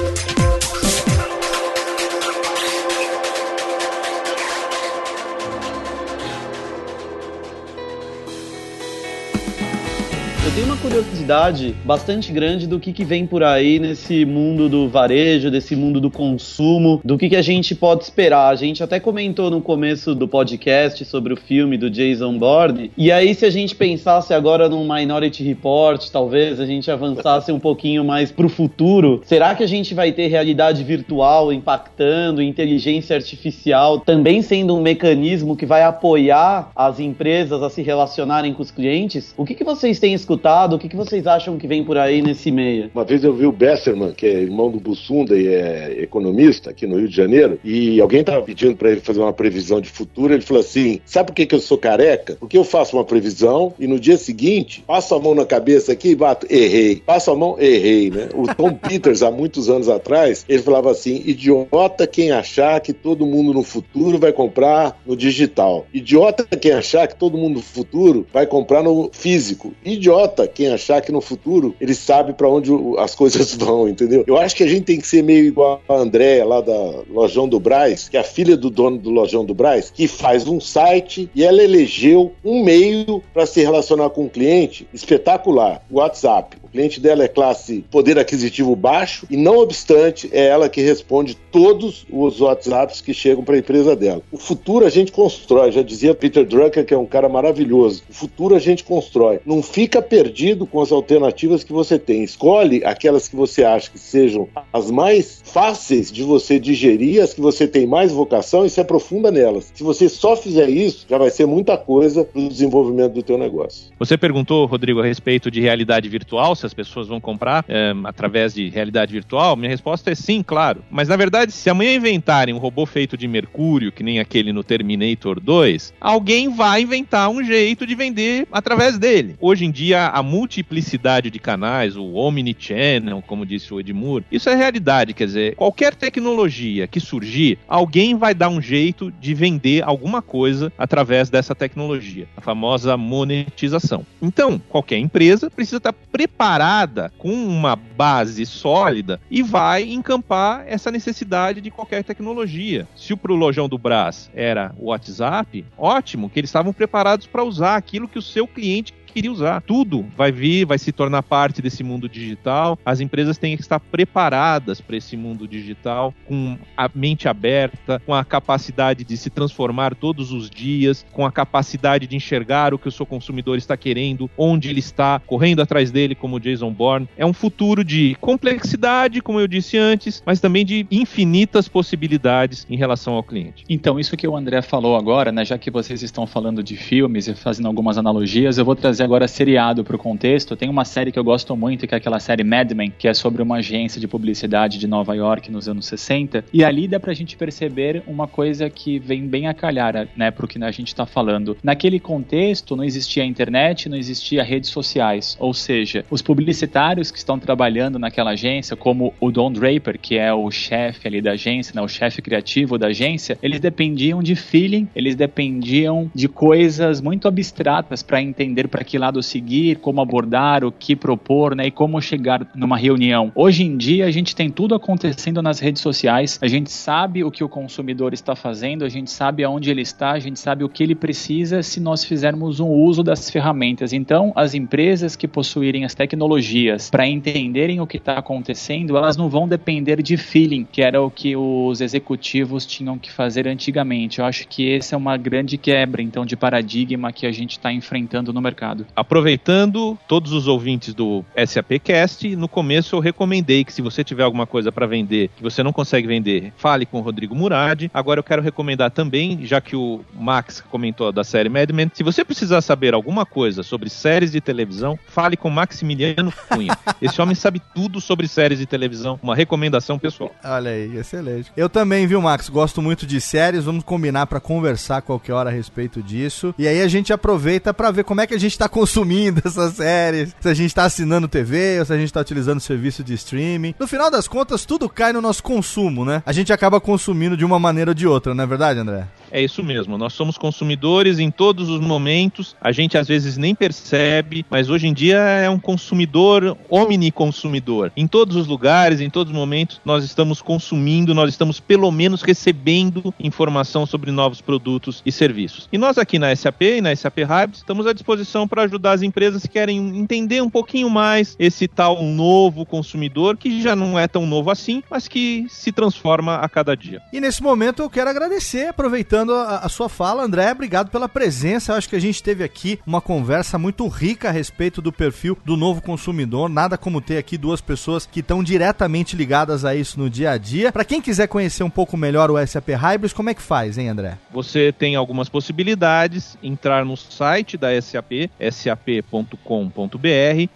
Tenho uma curiosidade bastante grande do que, que vem por aí nesse mundo do varejo, desse mundo do consumo, do que, que a gente pode esperar. A gente até comentou no começo do podcast sobre o filme do Jason Bourne. E aí, se a gente pensasse agora num Minority Report, talvez a gente avançasse um pouquinho mais pro futuro, será que a gente vai ter realidade virtual impactando, inteligência artificial também sendo um mecanismo que vai apoiar as empresas a se relacionarem com os clientes? O que, que vocês têm escutado? O que, que vocês acham que vem por aí nesse meio? Uma vez eu vi o Besserman, que é irmão do Bussunda e é economista aqui no Rio de Janeiro, e alguém estava pedindo para ele fazer uma previsão de futuro. Ele falou assim: Sabe por que, que eu sou careca? Porque eu faço uma previsão e no dia seguinte passo a mão na cabeça aqui e bato, errei. Passo a mão, errei, né? O Tom Peters, há muitos anos atrás, ele falava assim: idiota quem achar que todo mundo no futuro vai comprar no digital. Idiota quem achar que todo mundo no futuro vai comprar no físico. Idiota quem achar que no futuro ele sabe para onde as coisas vão, entendeu? Eu acho que a gente tem que ser meio igual a Andréia lá da Lojão do Braz, que é a filha do dono do Lojão do Braz, que faz um site e ela elegeu um meio para se relacionar com o cliente espetacular, o WhatsApp cliente dela é classe poder aquisitivo baixo e, não obstante, é ela que responde todos os WhatsApps que chegam para a empresa dela. O futuro a gente constrói, já dizia Peter Drucker, que é um cara maravilhoso. O futuro a gente constrói. Não fica perdido com as alternativas que você tem. Escolhe aquelas que você acha que sejam as mais fáceis de você digerir, as que você tem mais vocação e se aprofunda nelas. Se você só fizer isso, já vai ser muita coisa para o desenvolvimento do teu negócio. Você perguntou, Rodrigo, a respeito de realidade virtual se as pessoas vão comprar é, através de realidade virtual? Minha resposta é sim, claro. Mas na verdade, se amanhã inventarem um robô feito de mercúrio, que nem aquele no Terminator 2, alguém vai inventar um jeito de vender através dele. Hoje em dia, a multiplicidade de canais, o Omnichannel, como disse o Edmur, isso é realidade. Quer dizer, qualquer tecnologia que surgir, alguém vai dar um jeito de vender alguma coisa através dessa tecnologia, a famosa monetização. Então, qualquer empresa precisa estar preparada preparada com uma base sólida e vai encampar essa necessidade de qualquer tecnologia. Se o pro lojão do Brás era o WhatsApp, ótimo, que eles estavam preparados para usar aquilo que o seu cliente queria usar. Tudo vai vir, vai se tornar parte desse mundo digital. As empresas têm que estar preparadas para esse mundo digital, com a mente aberta, com a capacidade de se transformar todos os dias, com a capacidade de enxergar o que o seu consumidor está querendo, onde ele está, correndo atrás dele, como Jason Bourne. É um futuro de complexidade, como eu disse antes, mas também de infinitas possibilidades em relação ao cliente. Então, isso que o André falou agora, né, já que vocês estão falando de filmes e fazendo algumas analogias, eu vou trazer trazer agora seriado para o contexto, tem uma série que eu gosto muito, que é aquela série Mad Men, que é sobre uma agência de publicidade de Nova York nos anos 60. E ali dá pra gente perceber uma coisa que vem bem a calhar, né, pro que a gente está falando. Naquele contexto, não existia internet, não existia redes sociais. Ou seja, os publicitários que estão trabalhando naquela agência, como o Don Draper, que é o chefe ali da agência, né, o chefe criativo da agência, eles dependiam de feeling, eles dependiam de coisas muito abstratas para entender para que lado seguir, como abordar, o que propor, né, e como chegar numa reunião. Hoje em dia a gente tem tudo acontecendo nas redes sociais, a gente sabe o que o consumidor está fazendo, a gente sabe aonde ele está, a gente sabe o que ele precisa se nós fizermos um uso das ferramentas. Então, as empresas que possuírem as tecnologias para entenderem o que está acontecendo, elas não vão depender de feeling, que era o que os executivos tinham que fazer antigamente. Eu acho que essa é uma grande quebra, então, de paradigma que a gente está enfrentando no mercado. Obrigado. Aproveitando todos os ouvintes do SAPcast, no começo eu recomendei que se você tiver alguma coisa para vender que você não consegue vender, fale com o Rodrigo Murad. Agora eu quero recomendar também, já que o Max comentou da série Mad Men, se você precisar saber alguma coisa sobre séries de televisão, fale com Maximiliano Cunha. Esse homem sabe tudo sobre séries de televisão. Uma recomendação pessoal. Olha aí, excelente. Eu também, viu, Max? Gosto muito de séries. Vamos combinar para conversar qualquer hora a respeito disso. E aí a gente aproveita para ver como é que a gente tá consumindo essas séries. Se a gente tá assinando TV ou se a gente tá utilizando serviço de streaming. No final das contas, tudo cai no nosso consumo, né? A gente acaba consumindo de uma maneira ou de outra, não é verdade, André? É isso mesmo. Nós somos consumidores em todos os momentos. A gente às vezes nem percebe, mas hoje em dia é um consumidor omniconsumidor. Em todos os lugares, em todos os momentos, nós estamos consumindo, nós estamos pelo menos recebendo informação sobre novos produtos e serviços. E nós aqui na SAP e na SAP Hybrid estamos à disposição para ajudar as empresas que querem entender um pouquinho mais esse tal novo consumidor que já não é tão novo assim, mas que se transforma a cada dia. E nesse momento eu quero agradecer, aproveitando a, a, sua fala, André, obrigado pela presença. Eu acho que a gente teve aqui uma conversa muito rica a respeito do perfil do novo consumidor. Nada como ter aqui duas pessoas que estão diretamente ligadas a isso no dia a dia. Para quem quiser conhecer um pouco melhor o SAP Hybris, como é que faz, hein, André? Você tem algumas possibilidades, entrar no site da SAP, sap.com.br,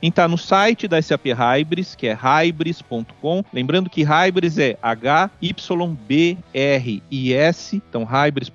entrar no site da SAP Hybris, que é hybris.com. Lembrando que Hybris é H-Y-B-R-I-S, então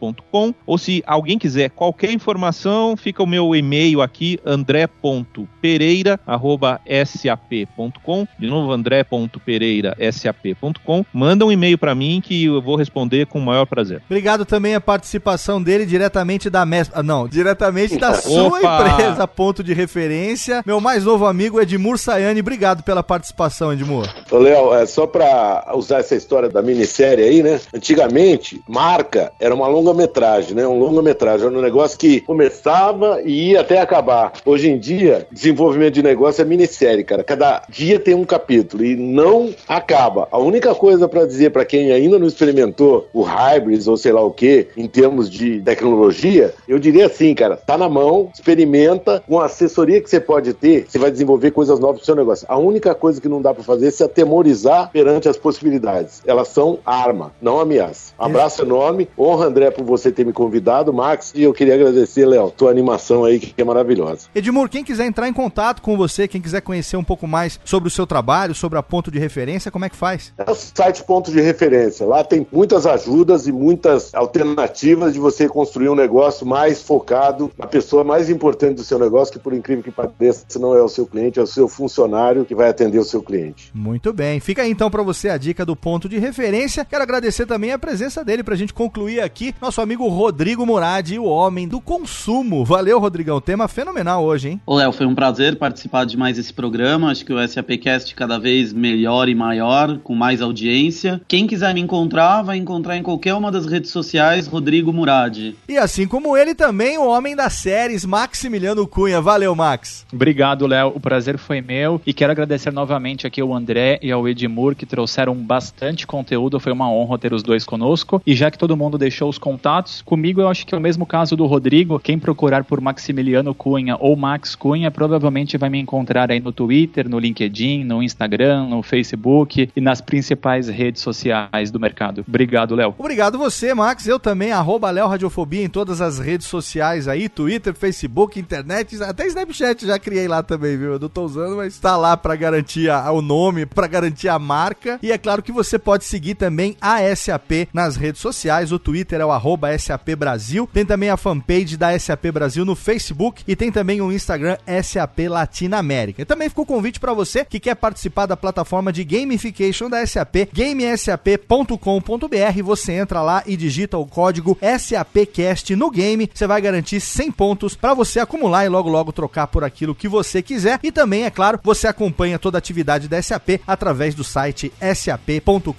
hybris ou se alguém quiser qualquer informação, fica o meu e-mail aqui, andré.pereira@sap.com. De novo, andré.pereira@sap.com. Manda um e-mail para mim que eu vou responder com o maior prazer. Obrigado também a participação dele diretamente da MESP, ah, não, diretamente da sua Opa! empresa, ponto de referência. Meu mais novo amigo Edmur Sayane, obrigado pela participação, Edmur. Ô, Léo, é só para usar essa história da minissérie aí, né? Antigamente, marca era uma longa longa-metragem, né? Um longa-metragem. Era um negócio que começava e ia até acabar. Hoje em dia, desenvolvimento de negócio é minissérie, cara. Cada dia tem um capítulo e não acaba. A única coisa para dizer para quem ainda não experimentou o Hybrids ou sei lá o que, em termos de tecnologia, eu diria assim, cara, tá na mão, experimenta, com a assessoria que você pode ter, você vai desenvolver coisas novas pro seu negócio. A única coisa que não dá para fazer é se atemorizar perante as possibilidades. Elas são arma, não ameaça. Abraço enorme, honra André por você ter me convidado, Max, e eu queria agradecer, Léo, tua animação aí que é maravilhosa. Edmur, quem quiser entrar em contato com você, quem quiser conhecer um pouco mais sobre o seu trabalho, sobre a ponto de referência, como é que faz? É o site Ponto de Referência. Lá tem muitas ajudas e muitas alternativas de você construir um negócio mais focado na pessoa mais importante do seu negócio, que por incrível que pareça, não é o seu cliente, é o seu funcionário que vai atender o seu cliente. Muito bem. Fica aí então para você a dica do ponto de referência. Quero agradecer também a presença dele para a gente concluir aqui nosso amigo Rodrigo Murad, o homem do consumo. Valeu, Rodrigão. Tema fenomenal hoje, hein? Ô, Léo, foi um prazer participar de mais esse programa. Acho que o SAPcast cada vez melhor e maior, com mais audiência. Quem quiser me encontrar, vai encontrar em qualquer uma das redes sociais, Rodrigo Murad. E assim como ele também, o homem das séries, Maximiliano Cunha. Valeu, Max. Obrigado, Léo. O prazer foi meu. E quero agradecer novamente aqui ao André e ao Edmur, que trouxeram bastante conteúdo. Foi uma honra ter os dois conosco. E já que todo mundo deixou os contatos. Comigo, eu acho que é o mesmo caso do Rodrigo. Quem procurar por Maximiliano Cunha ou Max Cunha provavelmente vai me encontrar aí no Twitter, no LinkedIn, no Instagram, no Facebook e nas principais redes sociais do mercado. Obrigado, Léo. Obrigado você, Max. Eu também, arroba Léo Radiofobia em todas as redes sociais aí, Twitter, Facebook, internet, até Snapchat já criei lá também, viu? Eu não tô usando, mas tá lá para garantir o nome, para garantir a marca. E é claro que você pode seguir também a SAP nas redes sociais, o Twitter é o arroba SAP Brasil. Tem também a fanpage da SAP Brasil no Facebook e tem também o Instagram SAP Latinoamérica. E também ficou o convite para você que quer participar da plataforma de gamification da SAP, gamesap.com.br. Você entra lá e digita o código SAPcast no game. Você vai garantir 100 pontos para você acumular e logo logo trocar por aquilo que você quiser. E também, é claro, você acompanha toda a atividade da SAP através do site sap.com.br.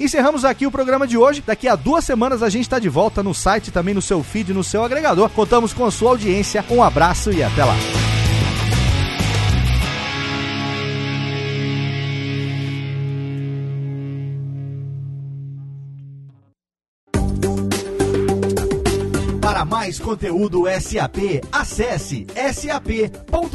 Encerramos aqui o programa de hoje. Daqui a duas semanas a gente está de volta no site, também no seu feed, no seu agregador. Contamos com a sua audiência. Um abraço e até lá. Para mais conteúdo SAP, acesse sap.com.br.